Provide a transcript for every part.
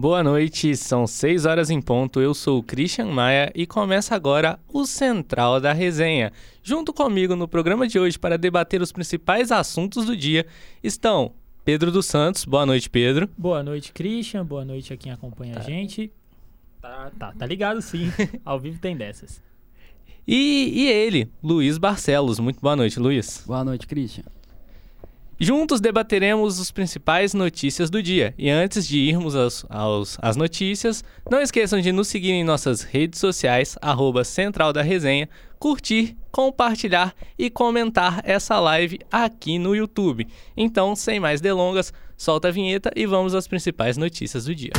Boa noite, são 6 horas em ponto. Eu sou o Christian Maia e começa agora o Central da Resenha. Junto comigo no programa de hoje para debater os principais assuntos do dia estão Pedro dos Santos. Boa noite, Pedro. Boa noite, Christian. Boa noite a quem acompanha tá. a gente. Tá, tá, tá ligado sim. Ao vivo tem dessas. E, e ele, Luiz Barcelos. Muito boa noite, Luiz. Boa noite, Christian. Juntos debateremos as principais notícias do dia. E antes de irmos aos, aos, às notícias, não esqueçam de nos seguir em nossas redes sociais, arroba Central da Resenha, curtir, compartilhar e comentar essa live aqui no YouTube. Então, sem mais delongas, solta a vinheta e vamos às principais notícias do dia.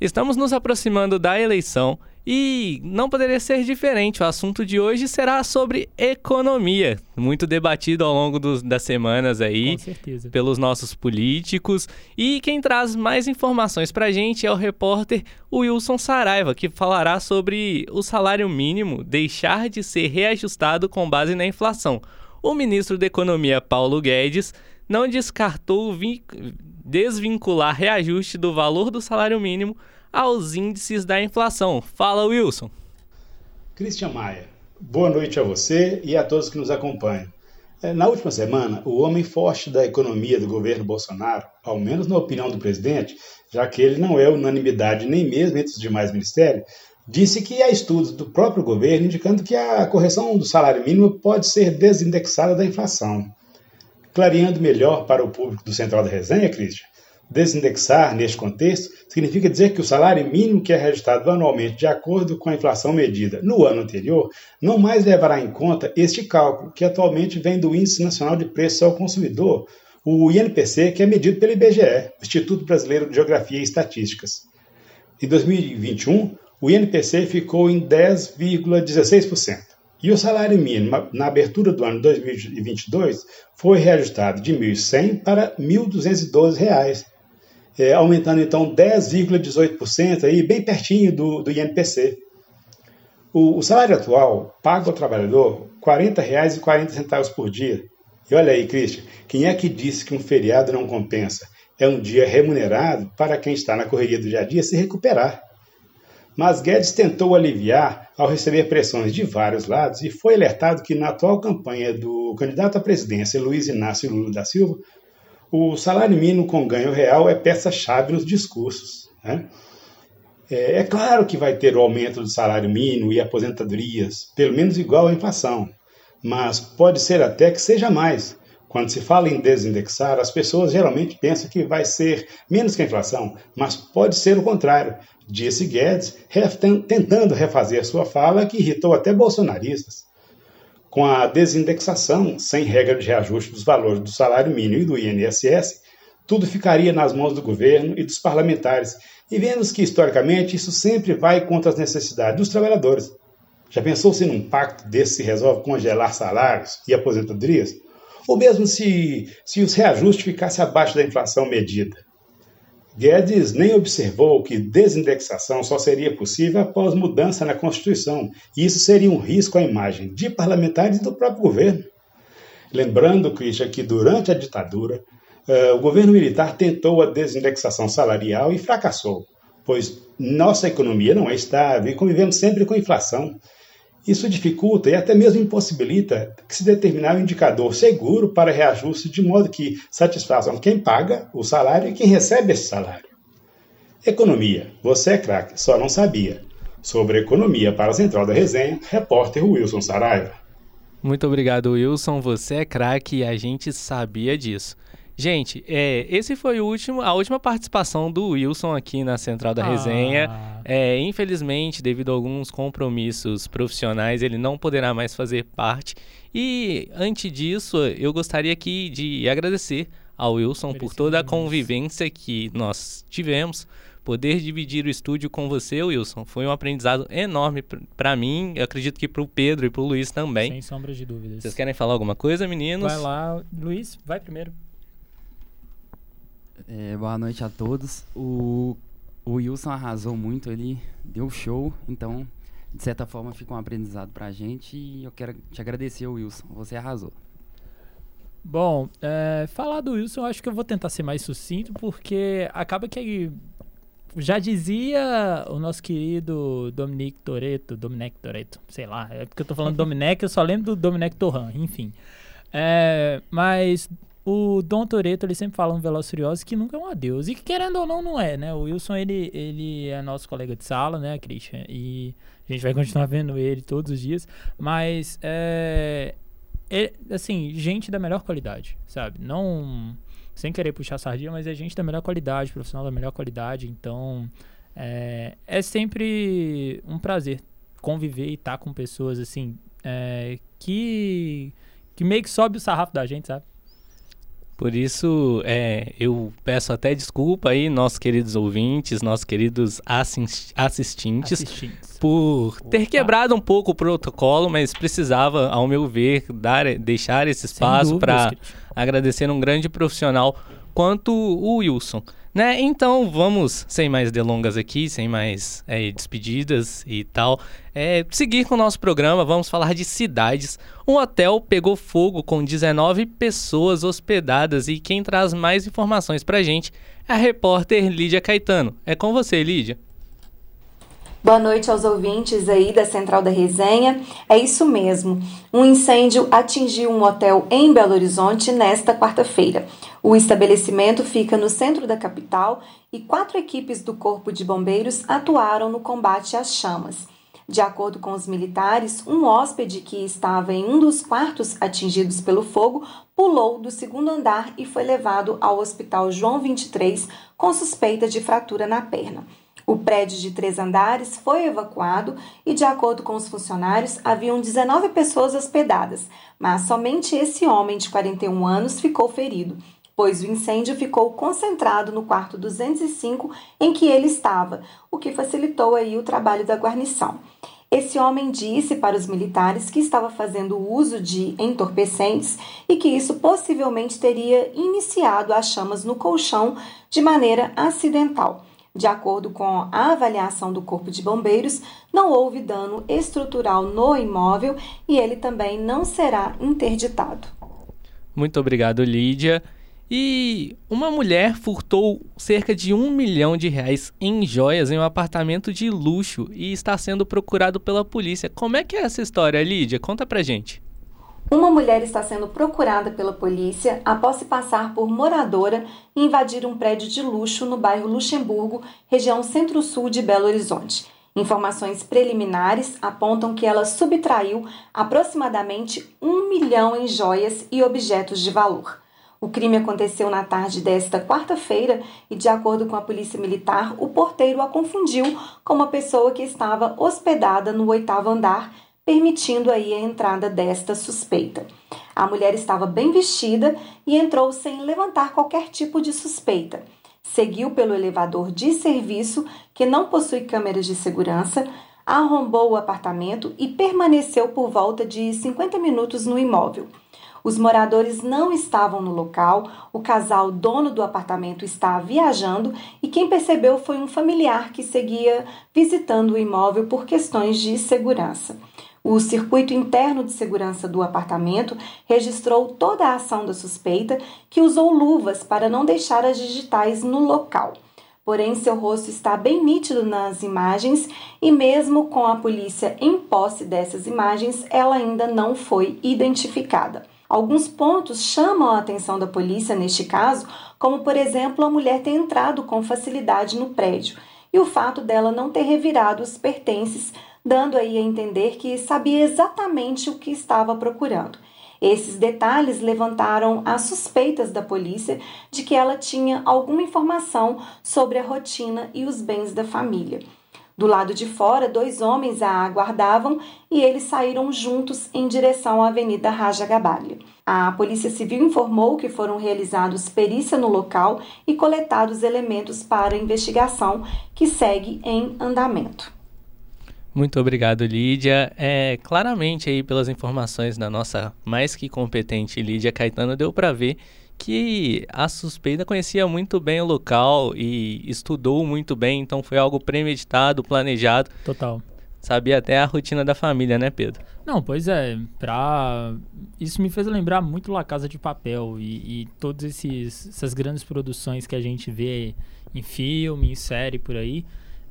Estamos nos aproximando da eleição e não poderia ser diferente. O assunto de hoje será sobre economia, muito debatido ao longo dos, das semanas aí pelos nossos políticos. E quem traz mais informações para a gente é o repórter Wilson Saraiva, que falará sobre o salário mínimo deixar de ser reajustado com base na inflação. O ministro da Economia, Paulo Guedes, não descartou desvincular reajuste do valor do salário mínimo aos índices da inflação. Fala, Wilson. Christian Maia, boa noite a você e a todos que nos acompanham. É, na última semana, o homem forte da economia do governo Bolsonaro, ao menos na opinião do presidente, já que ele não é unanimidade nem mesmo entre os demais ministérios, disse que há estudos do próprio governo indicando que a correção do salário mínimo pode ser desindexada da inflação. Clareando melhor para o público do Central da Resenha, Christian, Desindexar, neste contexto, significa dizer que o salário mínimo que é registrado anualmente de acordo com a inflação medida no ano anterior não mais levará em conta este cálculo, que atualmente vem do Índice Nacional de Preços ao Consumidor, o INPC, que é medido pelo IBGE, Instituto Brasileiro de Geografia e Estatísticas. Em 2021, o INPC ficou em 10,16%. E o salário mínimo na abertura do ano 2022 foi reajustado de R$ 1.100 para R$ 1.212, é, aumentando então 10,18%, aí, bem pertinho do, do INPC. O, o, salário atual paga ao trabalhador R$ 40,40 por dia. E olha aí, Cristian, quem é que disse que um feriado não compensa? É um dia remunerado para quem está na correria do dia a dia se recuperar. Mas Guedes tentou aliviar ao receber pressões de vários lados e foi alertado que na atual campanha do candidato à presidência Luiz Inácio Lula da Silva, o salário mínimo com ganho real é peça-chave nos discursos. Né? É, é, claro que vai ter o aumento do salário mínimo e aposentadorias, pelo menos igual à inflação, mas pode ser até que seja mais. Quando se fala em desindexar, as pessoas geralmente pensam que vai ser menos que a inflação, mas pode ser o contrário, disse Guedes, tentando refazer sua fala que irritou até bolsonaristas com a desindexação, sem regra de reajuste dos valores do salário mínimo e do INSS, tudo ficaria nas mãos do governo e dos parlamentares, e vemos que, historicamente, isso sempre vai contra as necessidades dos trabalhadores. Já pensou se num pacto desse se resolve congelar salários e aposentadorias? Ou mesmo se, se os reajustes ficassem abaixo da inflação medida? Guedes nem observou que desindexação só seria possível após mudança na Constituição, e isso seria um risco à imagem de parlamentares e do próprio governo. Lembrando, Christian, que durante a ditadura, uh, o governo militar tentou a desindexação salarial e fracassou, pois nossa economia não é estável e convivemos sempre com inflação. Isso dificulta e até mesmo impossibilita que se determinar um indicador seguro para reajuste de modo que satisfaçam quem paga o salário e quem recebe esse salário. Economia. Você é craque, só não sabia. Sobre economia para a Central da Resenha, repórter Wilson Saraiva. Muito obrigado, Wilson. Você é craque e a gente sabia disso. Gente, é, esse foi o último, a última participação do Wilson aqui na Central da Resenha. Ah. É, infelizmente, devido a alguns compromissos profissionais, ele não poderá mais fazer parte. E antes disso, eu gostaria aqui de agradecer ao Wilson por toda a convivência que nós tivemos. Poder dividir o estúdio com você, Wilson, foi um aprendizado enorme para mim. Eu acredito que para o Pedro e para o Luiz também. Sem sombra de dúvidas. Vocês querem falar alguma coisa, meninos? Vai lá, Luiz, vai primeiro. É, boa noite a todos. O, o Wilson arrasou muito, ele deu show, então, de certa forma, fica um aprendizado pra gente e eu quero te agradecer, Wilson. Você arrasou. Bom, é, falar do Wilson, eu acho que eu vou tentar ser mais sucinto, porque acaba que já dizia o nosso querido Dominique Toretto, Dominique Toretto, sei lá, é porque eu tô falando Dominique, eu só lembro do Dominique Torran, enfim. É, mas o Dom Toretto, ele sempre fala um Veloz Furioso que nunca é um adeus. E que querendo ou não, não é, né? O Wilson, ele, ele é nosso colega de sala, né, Christian? E a gente vai continuar vendo ele todos os dias. Mas, é, é assim, gente da melhor qualidade, sabe? Não sem querer puxar sardinha, mas é gente da melhor qualidade, profissional da melhor qualidade. Então, é, é sempre um prazer conviver e estar com pessoas assim é, que que meio que sobe o sarrafo da gente, sabe? Por isso, é, eu peço até desculpa aí, nossos queridos ouvintes, nossos queridos assistentes, assistentes, por Opa. ter quebrado um pouco o protocolo, mas precisava, ao meu ver, dar, deixar esse espaço para agradecer um grande profissional quanto o Wilson. Né? Então vamos, sem mais delongas aqui, sem mais é, despedidas e tal, é, seguir com o nosso programa. Vamos falar de cidades. Um hotel pegou fogo com 19 pessoas hospedadas e quem traz mais informações pra gente é a repórter Lídia Caetano. É com você, Lídia. Boa noite aos ouvintes aí da Central da Resenha. É isso mesmo. Um incêndio atingiu um hotel em Belo Horizonte nesta quarta-feira. O estabelecimento fica no centro da capital e quatro equipes do Corpo de Bombeiros atuaram no combate às chamas. De acordo com os militares, um hóspede que estava em um dos quartos atingidos pelo fogo pulou do segundo andar e foi levado ao Hospital João 23 com suspeita de fratura na perna. O prédio de três andares foi evacuado e, de acordo com os funcionários, haviam 19 pessoas hospedadas, mas somente esse homem de 41 anos ficou ferido, pois o incêndio ficou concentrado no quarto 205 em que ele estava, o que facilitou aí o trabalho da guarnição. Esse homem disse para os militares que estava fazendo uso de entorpecentes e que isso possivelmente teria iniciado as chamas no colchão de maneira acidental. De acordo com a avaliação do Corpo de Bombeiros, não houve dano estrutural no imóvel e ele também não será interditado. Muito obrigado, Lídia. E uma mulher furtou cerca de um milhão de reais em joias em um apartamento de luxo e está sendo procurado pela polícia. Como é que é essa história, Lídia? Conta pra gente. Uma mulher está sendo procurada pela polícia após se passar por moradora e invadir um prédio de luxo no bairro Luxemburgo, região centro-sul de Belo Horizonte. Informações preliminares apontam que ela subtraiu aproximadamente um milhão em joias e objetos de valor. O crime aconteceu na tarde desta quarta-feira e, de acordo com a Polícia Militar, o porteiro a confundiu com uma pessoa que estava hospedada no oitavo andar permitindo aí a entrada desta suspeita. A mulher estava bem vestida e entrou sem levantar qualquer tipo de suspeita. Seguiu pelo elevador de serviço, que não possui câmeras de segurança, arrombou o apartamento e permaneceu por volta de 50 minutos no imóvel. Os moradores não estavam no local, o casal dono do apartamento está viajando e quem percebeu foi um familiar que seguia visitando o imóvel por questões de segurança. O circuito interno de segurança do apartamento registrou toda a ação da suspeita, que usou luvas para não deixar as digitais no local. Porém, seu rosto está bem nítido nas imagens e, mesmo com a polícia em posse dessas imagens, ela ainda não foi identificada. Alguns pontos chamam a atenção da polícia neste caso, como, por exemplo, a mulher ter entrado com facilidade no prédio e o fato dela não ter revirado os pertences dando aí a entender que sabia exatamente o que estava procurando. Esses detalhes levantaram as suspeitas da polícia de que ela tinha alguma informação sobre a rotina e os bens da família. Do lado de fora, dois homens a aguardavam e eles saíram juntos em direção à Avenida Raja Gabalho. A Polícia Civil informou que foram realizados perícia no local e coletados elementos para a investigação que segue em andamento. Muito obrigado, Lídia. É, claramente aí pelas informações da nossa mais que competente Lídia Caetano deu para ver que a suspeita conhecia muito bem o local e estudou muito bem, então foi algo premeditado, planejado. Total. Sabia até a rotina da família, né, Pedro? Não, pois é. Pra... Isso me fez lembrar muito La Casa de Papel e, e todas essas grandes produções que a gente vê em filme, em série, por aí,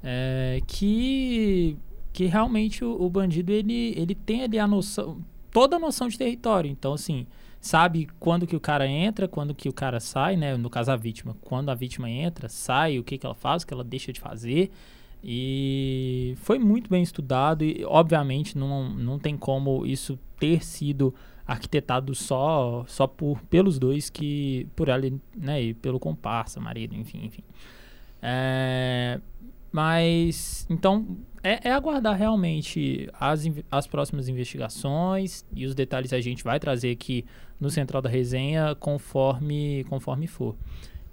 é, que, que realmente o, o, bandido, ele, ele tem ali a noção, toda a noção de território. Então, assim, sabe quando que o cara entra, quando que o cara sai, né? No caso, a vítima. Quando a vítima entra, sai, o que, que ela faz, o que ela deixa de fazer e foi muito bem estudado e, obviamente, não, não tem como isso ter sido arquitetado só só por pelos dois que por ela né e pelo comparsa marido enfim enfim é, mas então é, é, aguardar realmente as, as próximas investigações e os detalhes a gente vai trazer aqui no central da resenha conforme conforme for.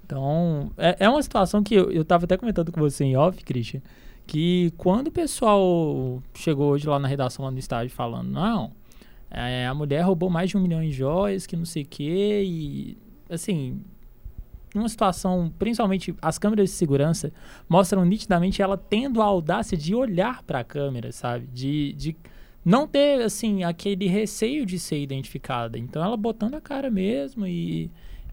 Então, é, é uma situação que eu, eu tava até comentando com você em off, Christian, que quando o pessoal chegou hoje lá na redação, lá no estádio, falando, não, é, a mulher roubou mais de um milhão em joias, que não sei o quê, e, assim, uma situação, principalmente as câmeras de segurança, mostram nitidamente ela tendo a audácia de olhar para a câmera, sabe? De, de não ter, assim, aquele receio de ser identificada. Então, ela botando a cara mesmo e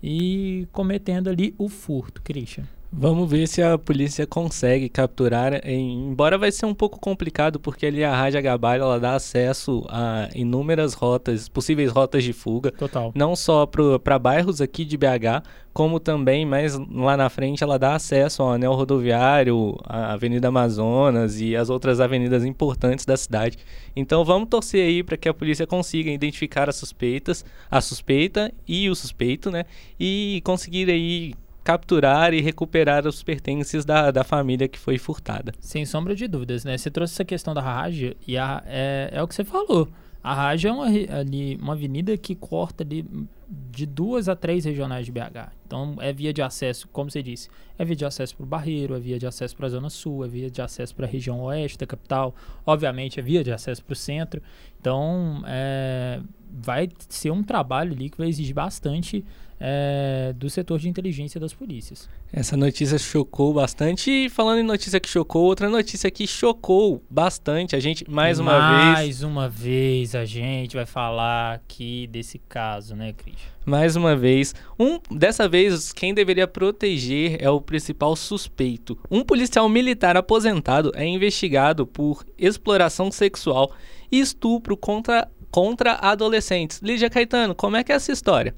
e cometendo ali o furto, Christian. Vamos ver se a polícia consegue capturar, em, embora vai ser um pouco complicado, porque ali a Raja Gabalho ela dá acesso a inúmeras rotas, possíveis rotas de fuga. Total. Não só para bairros aqui de BH, como também, mais lá na frente, ela dá acesso ao anel rodoviário, à Avenida Amazonas e as outras avenidas importantes da cidade. Então vamos torcer aí para que a polícia consiga identificar as suspeitas, a suspeita e o suspeito, né? E conseguir aí capturar e recuperar os pertences da, da família que foi furtada. Sem sombra de dúvidas, né? Você trouxe essa questão da Raja e a, é, é o que você falou. A Raja é uma, ali, uma avenida que corta ali de duas a três regionais de BH. Então é via de acesso, como você disse, é via de acesso para o Barreiro, é via de acesso para a Zona Sul, é via de acesso para a região oeste da capital, obviamente é via de acesso para o centro. Então é, vai ser um trabalho ali que vai exigir bastante é, do setor de inteligência das polícias. Essa notícia chocou bastante. E falando em notícia que chocou, outra notícia que chocou bastante a gente, mais uma mais vez. Mais uma vez a gente vai falar aqui desse caso, né, Cris? Mais uma vez. Um, dessa vez, quem deveria proteger é o principal suspeito. Um policial militar aposentado é investigado por exploração sexual e estupro contra, contra adolescentes. Lídia Caetano, como é que é essa história?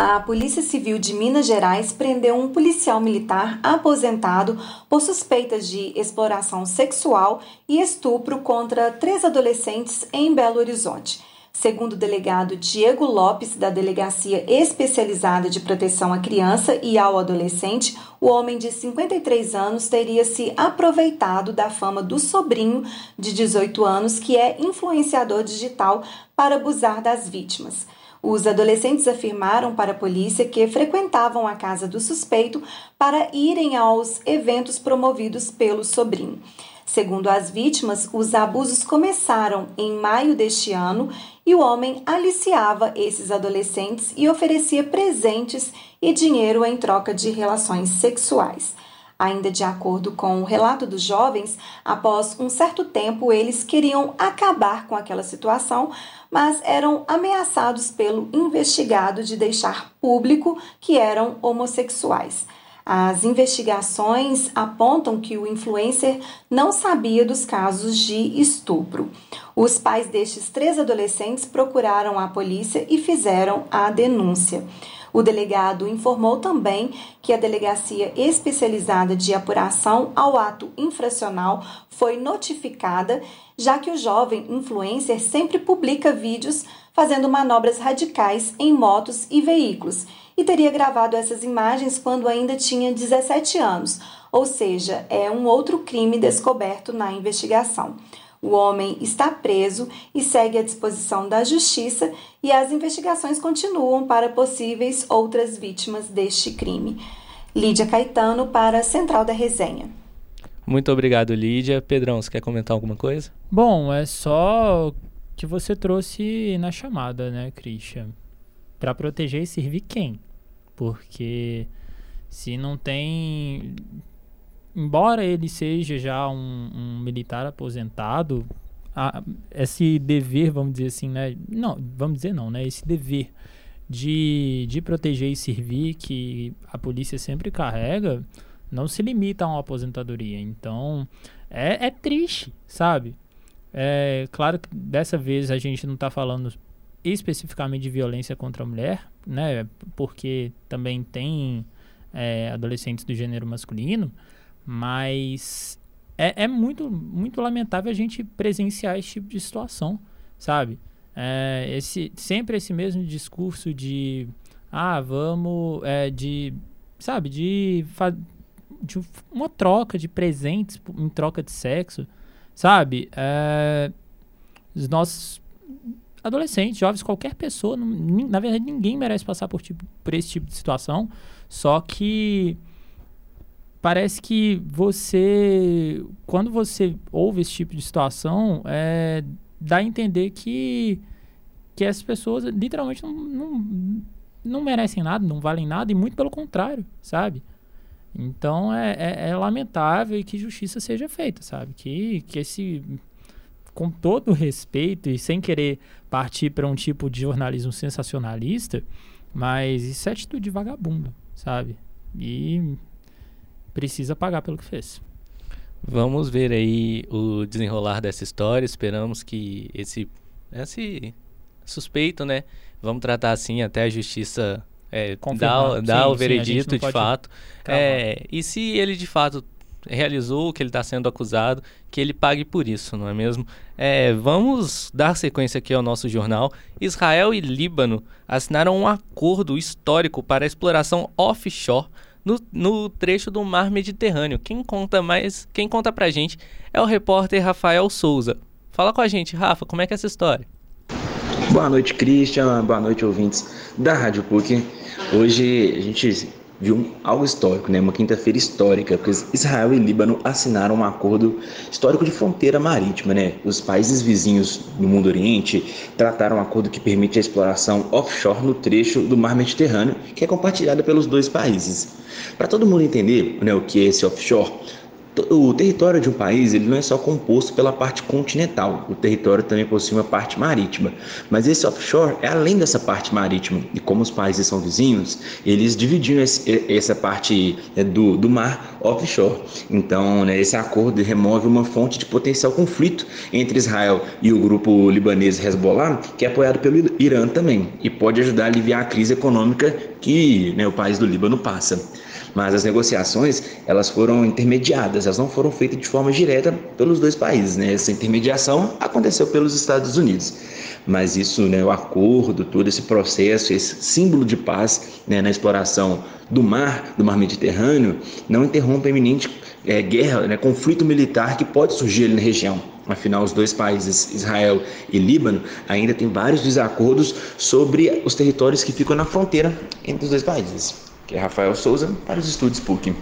A Polícia Civil de Minas Gerais prendeu um policial militar aposentado por suspeitas de exploração sexual e estupro contra três adolescentes em Belo Horizonte. Segundo o delegado Diego Lopes, da Delegacia Especializada de Proteção à Criança e ao Adolescente, o homem de 53 anos teria se aproveitado da fama do sobrinho de 18 anos, que é influenciador digital, para abusar das vítimas. Os adolescentes afirmaram para a polícia que frequentavam a casa do suspeito para irem aos eventos promovidos pelo sobrinho. Segundo as vítimas, os abusos começaram em maio deste ano e o homem aliciava esses adolescentes e oferecia presentes e dinheiro em troca de relações sexuais. Ainda de acordo com o relato dos jovens, após um certo tempo eles queriam acabar com aquela situação, mas eram ameaçados pelo investigado de deixar público que eram homossexuais. As investigações apontam que o influencer não sabia dos casos de estupro. Os pais destes três adolescentes procuraram a polícia e fizeram a denúncia. O delegado informou também que a Delegacia Especializada de Apuração ao Ato Infracional foi notificada, já que o jovem influencer sempre publica vídeos fazendo manobras radicais em motos e veículos e teria gravado essas imagens quando ainda tinha 17 anos, ou seja, é um outro crime descoberto na investigação. O homem está preso e segue à disposição da justiça e as investigações continuam para possíveis outras vítimas deste crime. Lídia Caetano para a Central da Resenha. Muito obrigado, Lídia. Pedrão, você quer comentar alguma coisa? Bom, é só que você trouxe na chamada, né, Christian? Para proteger e servir quem? Porque se não tem embora ele seja já um, um militar aposentado, a, esse dever, vamos dizer assim, né? Não, vamos dizer não, né? Esse dever de, de proteger e servir que a polícia sempre carrega não se limita a uma aposentadoria. Então, é, é triste, sabe? É claro que dessa vez a gente não está falando especificamente de violência contra a mulher, né? Porque também tem é, adolescentes do gênero masculino, mas é, é, muito, muito lamentável a gente presenciar esse tipo de situação, sabe? É, esse, sempre esse mesmo discurso de ah, vamos, é, de, sabe, de, de uma troca de presentes em troca de sexo, sabe? É, os nossos adolescentes, jovens, qualquer pessoa, não, na verdade ninguém merece passar por, tipo, por esse tipo de situação, só que parece que você, quando você ouve esse tipo de situação, é, dá a entender que, que essas pessoas literalmente não, não, não merecem nada, não valem nada, e muito pelo contrário, sabe? Então é, é, é, lamentável e que justiça seja feita, sabe? Que, que esse. Com todo respeito e sem querer partir para um tipo de jornalismo sensacionalista, mas isso é atitude de vagabundo, sabe? E precisa pagar pelo que fez. Vamos ver aí o desenrolar dessa história. Esperamos que esse, esse suspeito, né? Vamos tratar assim até a justiça é, dar, dar sim, o veredito sim, de fato. É, e se ele de fato realizou o que ele está sendo acusado, que ele pague por isso, não é mesmo? É, vamos dar sequência aqui ao nosso jornal. Israel e Líbano assinaram um acordo histórico para a exploração offshore no, no trecho do Mar Mediterrâneo. Quem conta mais, quem conta pra gente é o repórter Rafael Souza. Fala com a gente, Rafa, como é que é essa história? Boa noite, Christian. Boa noite, ouvintes da Rádio PUC. Hoje a gente viu algo histórico, né? Uma quinta-feira histórica, porque Israel e Líbano assinaram um acordo histórico de fronteira marítima, né? Os países vizinhos do mundo oriente trataram um acordo que permite a exploração offshore no trecho do mar Mediterrâneo, que é compartilhada pelos dois países. Para todo mundo entender né, o que é esse offshore, o território de um país ele não é só composto pela parte continental, o território também possui uma parte marítima. Mas esse offshore é além dessa parte marítima. E como os países são vizinhos, eles dividiram esse, essa parte né, do, do mar offshore. Então, né, esse acordo remove uma fonte de potencial conflito entre Israel e o grupo libanês Hezbollah, que é apoiado pelo Irã também, e pode ajudar a aliviar a crise econômica que né, o país do Líbano passa mas as negociações elas foram intermediadas, elas não foram feitas de forma direta pelos dois países, né? Essa intermediação aconteceu pelos Estados Unidos, mas isso, né, o acordo, todo esse processo, esse símbolo de paz né, na exploração do mar, do mar Mediterrâneo, não interrompe a iminente é, guerra, né, conflito militar que pode surgir ali na região. Afinal, os dois países, Israel e Líbano, ainda têm vários desacordos sobre os territórios que ficam na fronteira entre os dois países que é Rafael Souza, para os estúdios PUC.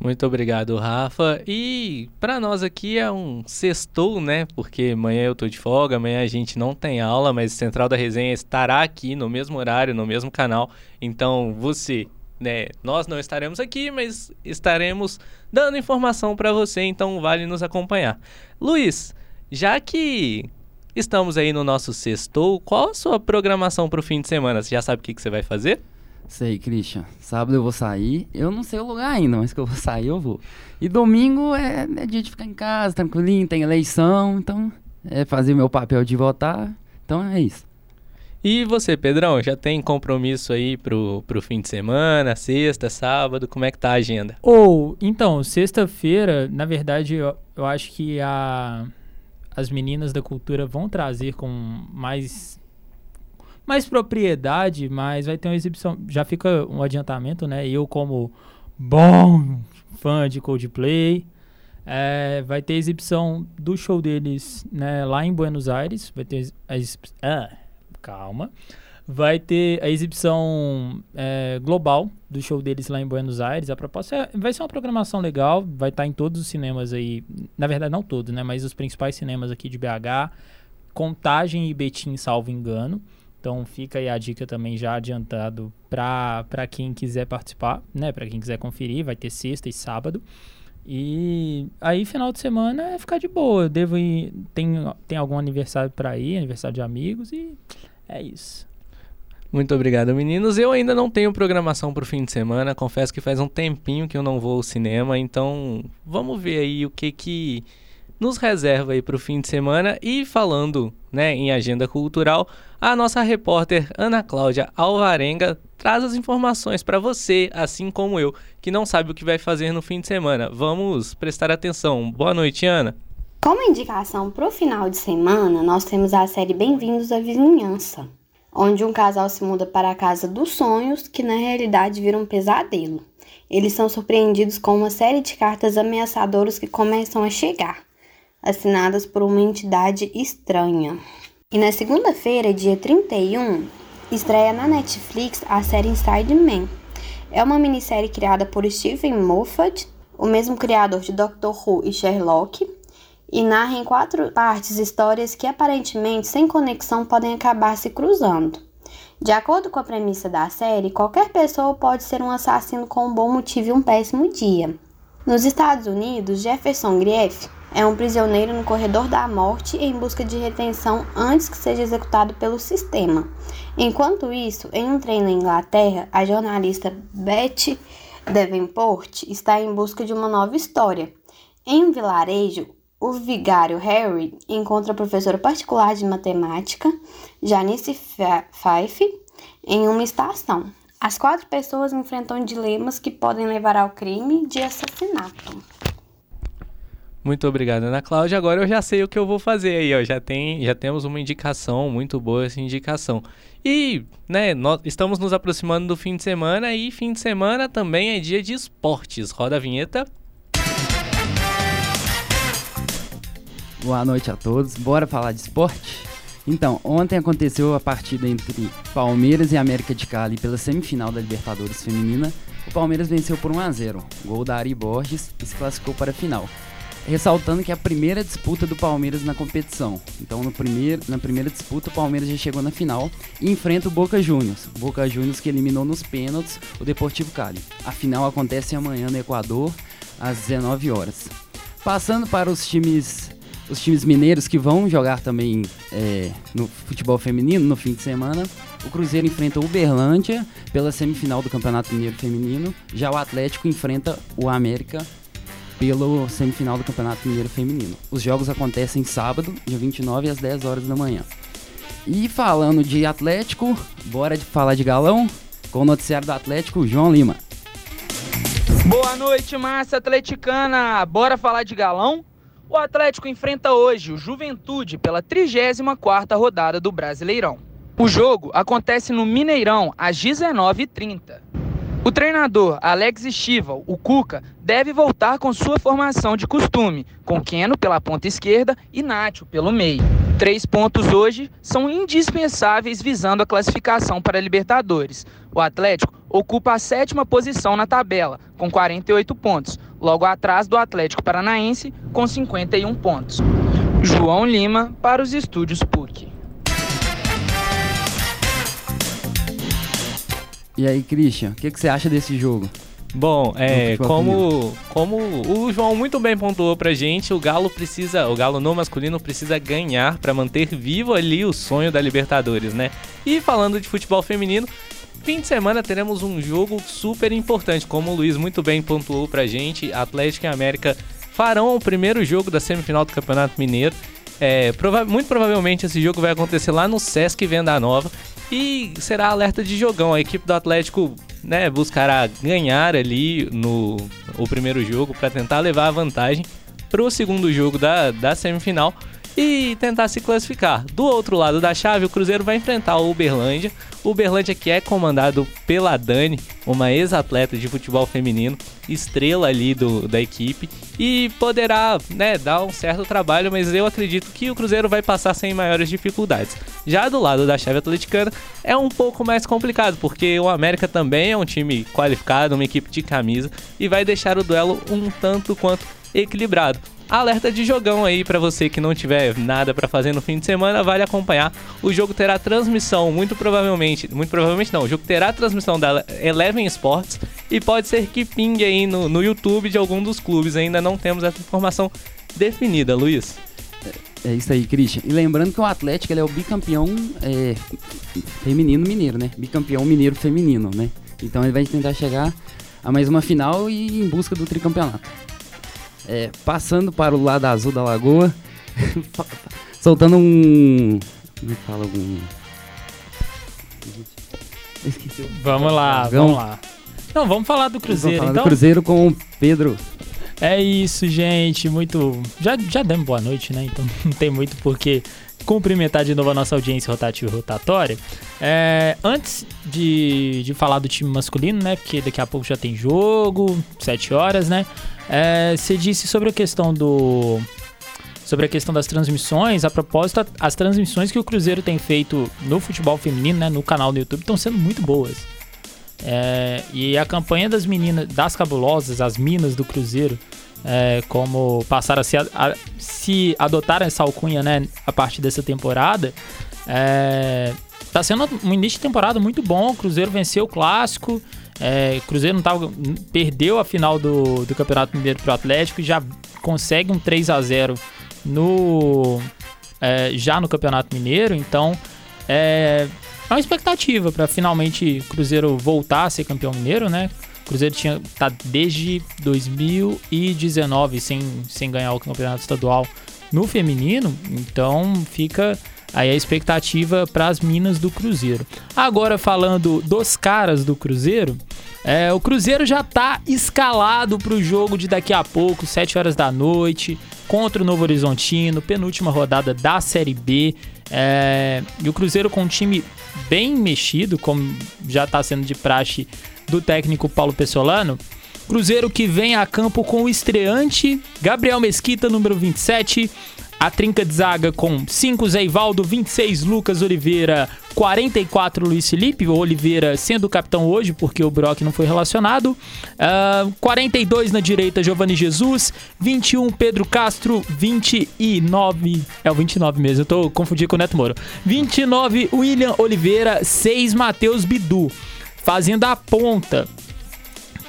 Muito obrigado, Rafa. E para nós aqui é um sextou, né? Porque amanhã eu tô de folga, amanhã a gente não tem aula, mas Central da Resenha estará aqui no mesmo horário, no mesmo canal. Então, você, né, nós não estaremos aqui, mas estaremos dando informação para você, então vale nos acompanhar. Luiz, já que estamos aí no nosso sextou, qual a sua programação para o fim de semana? Você já sabe o que, que você vai fazer? Sei, Christian. Sábado eu vou sair. Eu não sei o lugar ainda, mas que eu vou sair, eu vou. E domingo é, é dia de ficar em casa, tranquilinho, tem eleição, então é fazer meu papel de votar. Então é isso. E você, Pedrão, já tem compromisso aí pro, pro fim de semana, sexta, sábado? Como é que tá a agenda? Ou, então, sexta-feira, na verdade, eu, eu acho que a, as meninas da cultura vão trazer com mais mais propriedade, mas vai ter uma exibição. Já fica um adiantamento, né? Eu, como bom fã de Coldplay, é, vai ter exibição do show deles né, lá em Buenos Aires. Vai ter a. Ah, calma. Vai ter a exibição é, global do show deles lá em Buenos Aires. A proposta é, vai ser uma programação legal. Vai estar em todos os cinemas aí. Na verdade, não todos, né? Mas os principais cinemas aqui de BH. Contagem e Betim, salvo engano. Então fica aí a dica também já adiantado para quem quiser participar, né? Para quem quiser conferir, vai ter sexta e sábado. E aí final de semana é ficar de boa. Eu devo ir, tem tem algum aniversário para ir, aniversário de amigos e é isso. Muito obrigado, meninos. Eu ainda não tenho programação para o fim de semana. Confesso que faz um tempinho que eu não vou ao cinema, então vamos ver aí o que que nos reserva aí para o fim de semana. E falando né, em agenda cultural, a nossa repórter Ana Cláudia Alvarenga traz as informações para você, assim como eu, que não sabe o que vai fazer no fim de semana. Vamos prestar atenção. Boa noite, Ana. Como indicação para o final de semana, nós temos a série Bem-vindos à Vizinhança, onde um casal se muda para a casa dos sonhos, que na realidade vira um pesadelo. Eles são surpreendidos com uma série de cartas ameaçadoras que começam a chegar assinadas por uma entidade estranha. E na segunda-feira, dia 31, estreia na Netflix a série Inside Man. É uma minissérie criada por Stephen Moffat, o mesmo criador de Doctor Who e Sherlock, e narra em quatro partes histórias que aparentemente sem conexão podem acabar se cruzando. De acordo com a premissa da série, qualquer pessoa pode ser um assassino com um bom motivo e um péssimo dia. Nos Estados Unidos, Jefferson Grief é um prisioneiro no corredor da morte em busca de retenção antes que seja executado pelo sistema. Enquanto isso, em um trem na Inglaterra, a jornalista Betty Davenport está em busca de uma nova história. Em um vilarejo, o vigário Harry encontra a professora particular de matemática, Janice Fife, em uma estação. As quatro pessoas enfrentam dilemas que podem levar ao crime de assassinato. Muito obrigado, Ana Cláudia. Agora eu já sei o que eu vou fazer aí, ó. Já, tem, já temos uma indicação, muito boa essa indicação. E, né, nós estamos nos aproximando do fim de semana e fim de semana também é dia de esportes. Roda a vinheta. Boa noite a todos. Bora falar de esporte? Então, ontem aconteceu a partida entre Palmeiras e América de Cali pela semifinal da Libertadores Feminina. O Palmeiras venceu por 1 a 0. Gol da Ari Borges e se classificou para a final ressaltando que é a primeira disputa do Palmeiras na competição. Então, no primeiro, na primeira disputa, o Palmeiras já chegou na final e enfrenta o Boca Juniors. Boca Juniors que eliminou nos pênaltis o Deportivo Cali. A final acontece amanhã no Equador, às 19 horas. Passando para os times, os times mineiros que vão jogar também é, no futebol feminino no fim de semana. O Cruzeiro enfrenta o Uberlândia pela semifinal do Campeonato Mineiro Feminino. Já o Atlético enfrenta o América pelo semifinal do Campeonato Mineiro Feminino. Os jogos acontecem sábado, dia 29 às 10 horas da manhã. E falando de Atlético, bora de falar de galão com o noticiário do Atlético, João Lima. Boa noite, massa atleticana. Bora falar de galão? O Atlético enfrenta hoje o Juventude pela 34ª rodada do Brasileirão. O jogo acontece no Mineirão às 19h30. O treinador Alex Estival, o Cuca, deve voltar com sua formação de costume, com Keno pela ponta esquerda e Nacho pelo meio. Três pontos hoje são indispensáveis visando a classificação para a Libertadores. O Atlético ocupa a sétima posição na tabela, com 48 pontos, logo atrás do Atlético Paranaense, com 51 pontos. João Lima para os estúdios PUC. E aí, Christian, o que, que você acha desse jogo? Bom, é, como, como o João muito bem pontuou pra gente, o Galo precisa, o Galo no masculino precisa ganhar para manter vivo ali o sonho da Libertadores, né? E falando de futebol feminino, fim de semana teremos um jogo super importante, como o Luiz muito bem pontuou pra gente, Atlético e América farão o primeiro jogo da semifinal do Campeonato Mineiro. É, prova muito provavelmente esse jogo vai acontecer lá no Sesc Venda Nova e será alerta de jogão. A equipe do Atlético né, buscará ganhar ali no o primeiro jogo para tentar levar a vantagem para o segundo jogo da, da semifinal e tentar se classificar. Do outro lado da chave, o Cruzeiro vai enfrentar o Uberlândia. O Uberlândia que é comandado pela Dani, uma ex-atleta de futebol feminino, estrela ali do, da equipe, e poderá né, dar um certo trabalho, mas eu acredito que o Cruzeiro vai passar sem maiores dificuldades. Já do lado da chave atleticana é um pouco mais complicado, porque o América também é um time qualificado, uma equipe de camisa, e vai deixar o duelo um tanto quanto equilibrado. Alerta de jogão aí para você que não tiver nada para fazer no fim de semana, vale acompanhar. O jogo terá transmissão, muito provavelmente, muito provavelmente não, o jogo terá transmissão da Eleven Sports e pode ser que pingue aí no, no YouTube de algum dos clubes, ainda não temos essa informação definida, Luiz. É, é isso aí, Christian. E lembrando que o Atlético é o bicampeão é, feminino mineiro, né? Bicampeão mineiro feminino, né? Então ele vai tentar chegar a mais uma final e em busca do tricampeonato. É, passando para o lado azul da lagoa, soltando um. Como é que fala? Um. Vamos lá, vamos lá. Não, vamos falar do Cruzeiro. Vamos falar então... do Cruzeiro com o Pedro. É isso, gente. Muito. Já, já demos boa noite, né? Então não tem muito porque cumprimentar de novo a nossa audiência rotativa e rotatória. É, antes de, de falar do time masculino, né? Porque daqui a pouco já tem jogo, 7 horas, né? É, você disse sobre a questão do. Sobre a questão das transmissões, a propósito, as transmissões que o Cruzeiro tem feito no futebol feminino, né, no canal do YouTube, estão sendo muito boas. É, e a campanha das meninas, das cabulosas, as minas do Cruzeiro, é, como passaram a se, a, se adotar essa alcunha né, a partir dessa temporada, é, tá sendo um início de temporada muito bom. O Cruzeiro venceu o clássico. É, Cruzeiro não tava, perdeu a final do, do Campeonato Mineiro pro Atlético e já consegue um 3 a 0 no é, já no Campeonato Mineiro. Então é, é uma expectativa para finalmente Cruzeiro voltar a ser campeão mineiro, né? Cruzeiro tinha tá desde 2019 sem, sem ganhar o campeonato estadual no feminino, então fica aí a expectativa para as minas do Cruzeiro. Agora falando dos caras do Cruzeiro, é, o Cruzeiro já está escalado para o jogo de daqui a pouco, 7 horas da noite, contra o Novo Horizontino, penúltima rodada da Série B. É, e o Cruzeiro com um time bem mexido, como já está sendo de praxe do técnico Paulo Pessolano. Cruzeiro que vem a campo com o estreante Gabriel Mesquita, número 27. A trinca de zaga com 5 Zé Ivaldo, 26 Lucas Oliveira, 44 Luiz Felipe, o Oliveira sendo o capitão hoje porque o Brock não foi relacionado. Uh, ah, 42 na direita Giovanni Jesus, 21 Pedro Castro, 29 é o 29 mesmo, eu tô confundindo com o Neto Moro. 29 William Oliveira, 6 Matheus Bidu fazendo a ponta.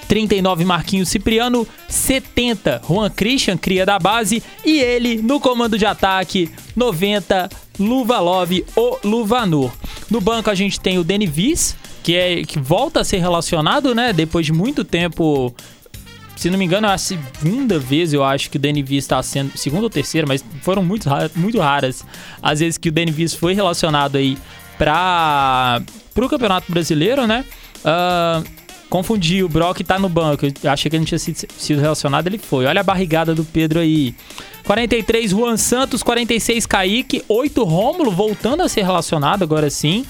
39 Marquinhos Cipriano, 70 Juan Christian, cria da base, e ele no comando de ataque, 90 Luvalov, o Luvanor. No banco a gente tem o Denivis, que é que volta a ser relacionado, né, depois de muito tempo se não me engano, é a segunda vez eu acho que o Denivis está sendo. Segunda ou terceira, mas foram muito, muito raras as vezes que o Denivis foi relacionado aí para o Campeonato Brasileiro, né? Uh, confundi, o Brock tá no banco. Eu achei que ele não tinha sido relacionado, ele foi. Olha a barrigada do Pedro aí. 43, Juan Santos. 46, Kaique. 8, Rômulo, voltando a ser relacionado agora sim.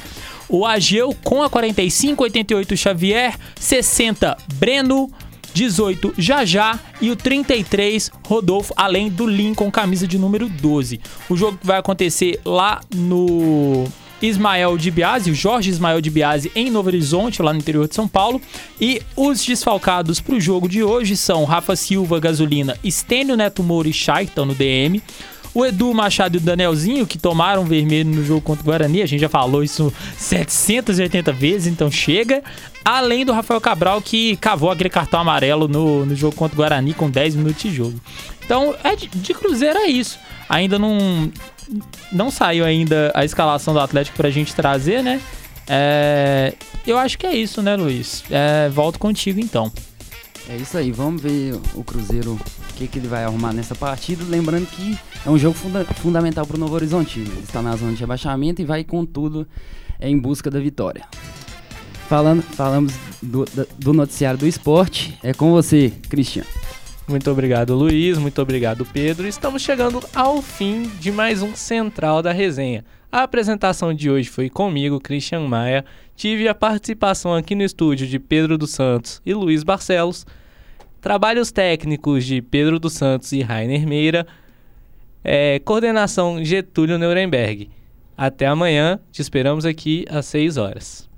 O Ageu com a 45, 88, Xavier. 60, Breno. 18, Jajá e o 33, Rodolfo, além do Lincoln, camisa de número 12. O jogo vai acontecer lá no Ismael de Biasi, o Jorge Ismael de Biasi em Novo Horizonte, lá no interior de São Paulo. E os desfalcados para o jogo de hoje são Rafa Silva, Gasolina, Estênio Neto Moura e Chay, estão no DM. O Edu Machado e o Danielzinho, que tomaram vermelho no jogo contra o Guarani, a gente já falou isso 780 vezes, então chega. Além do Rafael Cabral, que cavou aquele cartão amarelo no, no jogo contra o Guarani com 10 minutos de jogo. Então, é de, de Cruzeiro é isso. Ainda não, não saiu ainda a escalação do Atlético pra gente trazer, né? É, eu acho que é isso, né, Luiz? É, volto contigo então. É isso aí, vamos ver o Cruzeiro, o que, que ele vai arrumar nessa partida. Lembrando que é um jogo funda fundamental para o Novo Horizonte. Ele está na zona de rebaixamento e vai com tudo em busca da vitória. Falando, falamos do, do noticiário do esporte. É com você, Cristian. Muito obrigado, Luiz. Muito obrigado, Pedro. Estamos chegando ao fim de mais um Central da Resenha. A apresentação de hoje foi comigo, Christian Maia. Tive a participação aqui no estúdio de Pedro dos Santos e Luiz Barcelos. Trabalhos técnicos de Pedro dos Santos e Rainer Meira. É, coordenação Getúlio Nuremberg. Até amanhã, te esperamos aqui às 6 horas.